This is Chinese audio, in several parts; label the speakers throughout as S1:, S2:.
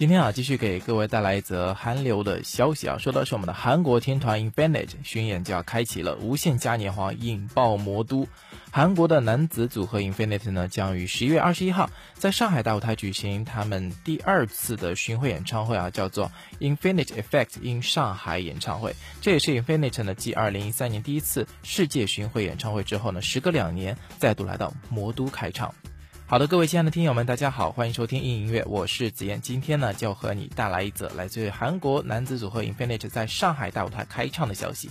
S1: 今天啊，继续给各位带来一则韩流的消息啊，说的是我们的韩国天团 Infinite 巡演就要开启了，无限嘉年华引爆魔都。韩国的男子组合 Infinite 呢，将于十一月二十一号在上海大舞台举行他们第二次的巡回演唱会啊，叫做 Infinite Effect in 上海演唱会。这也是 Infinite 呢继二零一三年第一次世界巡回演唱会之后呢，时隔两年再度来到魔都开唱。好的，各位亲爱的听友们，大家好，欢迎收听硬音乐，我是子燕。今天呢，就和你带来一则来自于韩国男子组合 Infinite 在上海大舞台开唱的消息。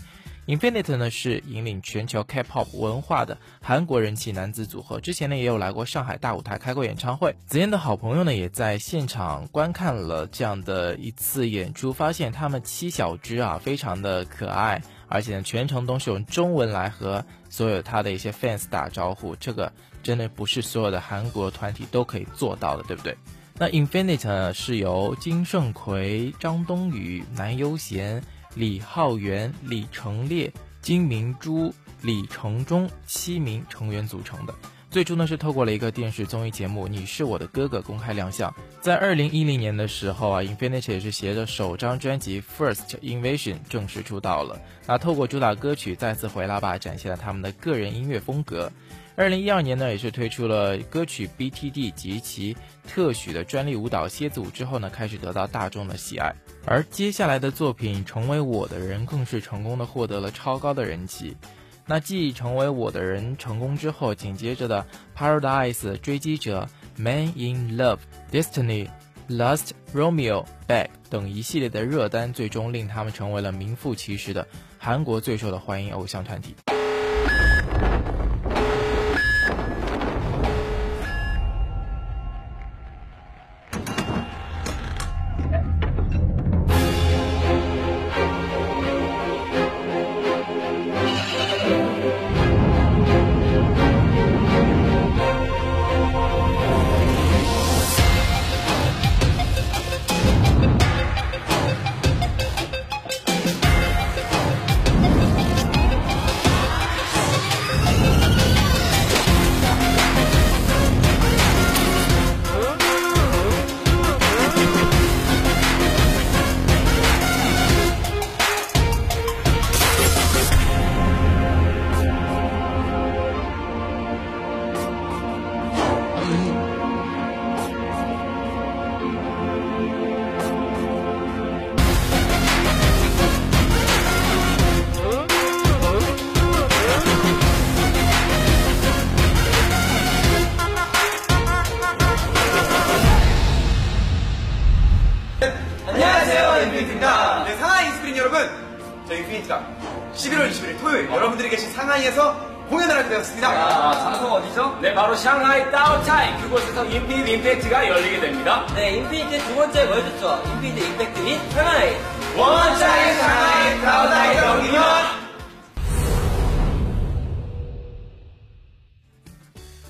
S1: Infinite 呢是引领全球 K-pop 文化的韩国人气男子组合，之前呢也有来过上海大舞台开过演唱会。子燕的好朋友呢也在现场观看了这样的一次演出，发现他们七小只啊非常的可爱，而且呢全程都是用中文来和所有他的一些 fans 打招呼，这个。真的不是所有的韩国团体都可以做到的，对不对？那 Infinite 呢是由金圣奎、张东雨、南优贤、李浩源、李成烈、金明珠、李成忠七名成员组成的。最初呢是透过了一个电视综艺节目《你是我的哥哥》公开亮相。在二零一零年的时候啊，Infinite 也是携着首张专辑《First Invasion》正式出道了。那透过主打歌曲再次回来吧，展现了他们的个人音乐风格。二零一二年呢，也是推出了歌曲《BTD》及其特许的专利舞蹈蝎子舞之后呢，开始得到大众的喜爱。而接下来的作品《成为我的人》更是成功的获得了超高的人气。那继《成为我的人》成功之后，紧接着的《Paradise》追击者、《Man in Love》、《Destiny》、《Lost Romeo Back》等一系列的热单，最终令他们成为了名副其实的韩国最受的欢迎偶像团体。 안녕하세요, 인피니트입니다.
S2: 네, 상하이 인스크린 여러분. 저희 인피니트가 11월 21일 토요일 여러분들이 계신 상하이에서 공연을 하게 되었습니다. 아, 장소
S3: 어디죠?
S2: 네, 바로 샹하이 따오차이. 그곳에서 인피니트 임팩트가 열리게 됩니다.
S4: 네, 인피니트 두 번째 월드투어, 인피니트 임팩트 인 상하이.
S2: 원차이 상하이 따오차이 경기면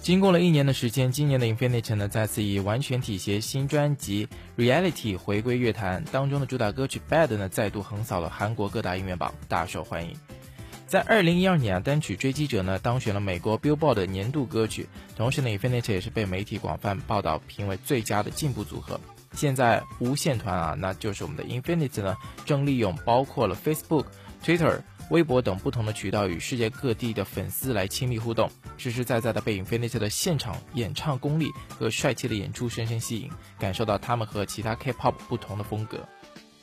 S1: 经过了一年的时间，今年的 Infinite 呢再次以完全体协新专辑 Reality 回归乐坛，当中的主打歌曲 Bad 呢再度横扫了韩国各大音乐榜，大受欢迎。在二零一二年啊，单曲《追击者》呢当选了美国 Billboard 的年度歌曲，同时呢，Infinite 也是被媒体广泛报道评为最佳的进步组合。现在无线团啊，那就是我们的 Infinite 呢，正利用包括了 Facebook、Twitter、微博等不同的渠道与世界各地的粉丝来亲密互动，实实在在的被 Infinite 的现场演唱功力和帅气的演出深深吸引，感受到他们和其他 K-pop 不同的风格。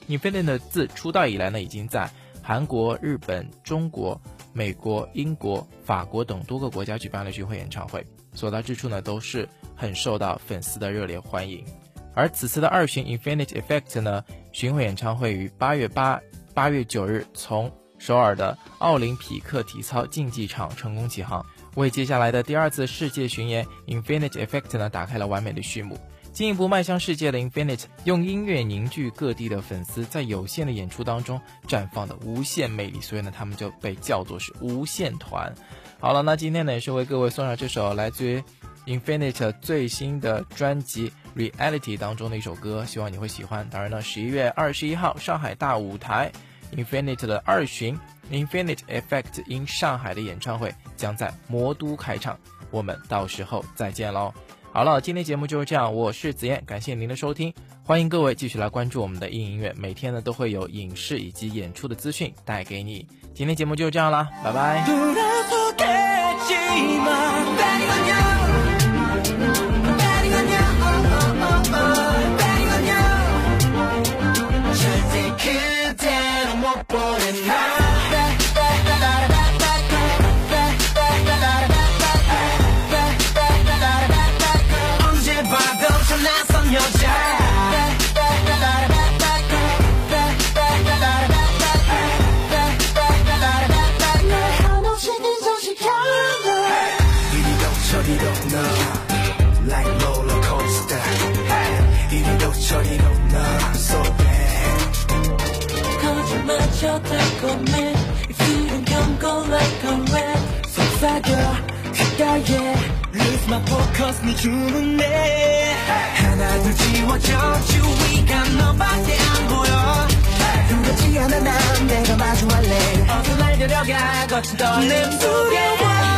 S1: Infinite 自出道以来呢，已经在韩国、日本、中国、美国、英国、法国等多个国家举办了巡回演唱会，所到之处呢都是很受到粉丝的热烈欢迎。而此次的二巡 Infinite Effect 呢，巡回演唱会于八月八、八月九日从首尔的奥林匹克体操竞技场成功起航，为接下来的第二次世界巡演 Infinite Effect 呢打开了完美的序幕。进一步迈向世界的 Infinite，用音乐凝聚各地的粉丝，在有限的演出当中绽放的无限魅力，所以呢，他们就被叫做是无限团。好了，那今天呢，也是为各位送上这首来自于 Infinite 最新的专辑 Reality 当中的一首歌，希望你会喜欢。当然呢，十一月二十一号上海大舞台 Infinite 的二巡 Infinite Effect in 上海的演唱会将在魔都开唱，我们到时候再见喽。好了，今天节目就是这样，我是子燕，感谢您的收听，欢迎各位继续来关注我们的硬音乐，每天呢都会有影视以及演出的资讯带给你。今天节目就是这样啦，拜拜。
S5: 저리로 너 Like roller coaster. 이리도 저리로 너 So bad 거짓말 쳐다보네 If you don't come go like a rat 속삭여 그따위에. Lose my focus 네 주문에 하나 둘 지워져. 주위가 너밖에 안 보여. 두렵지 않아 난 내가 마주할래. 어둠 날 데려가 거친 떨림 두려워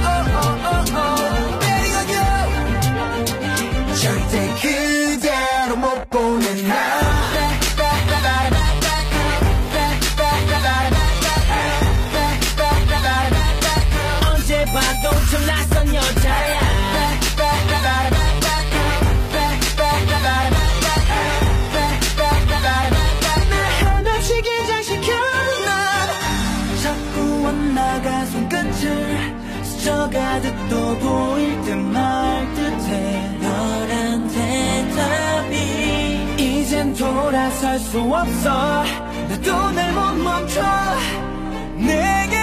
S5: oh, oh, oh, oh. 그대로 못 보 돌아설 수 없어. 나도 날 못 멈춰. 내게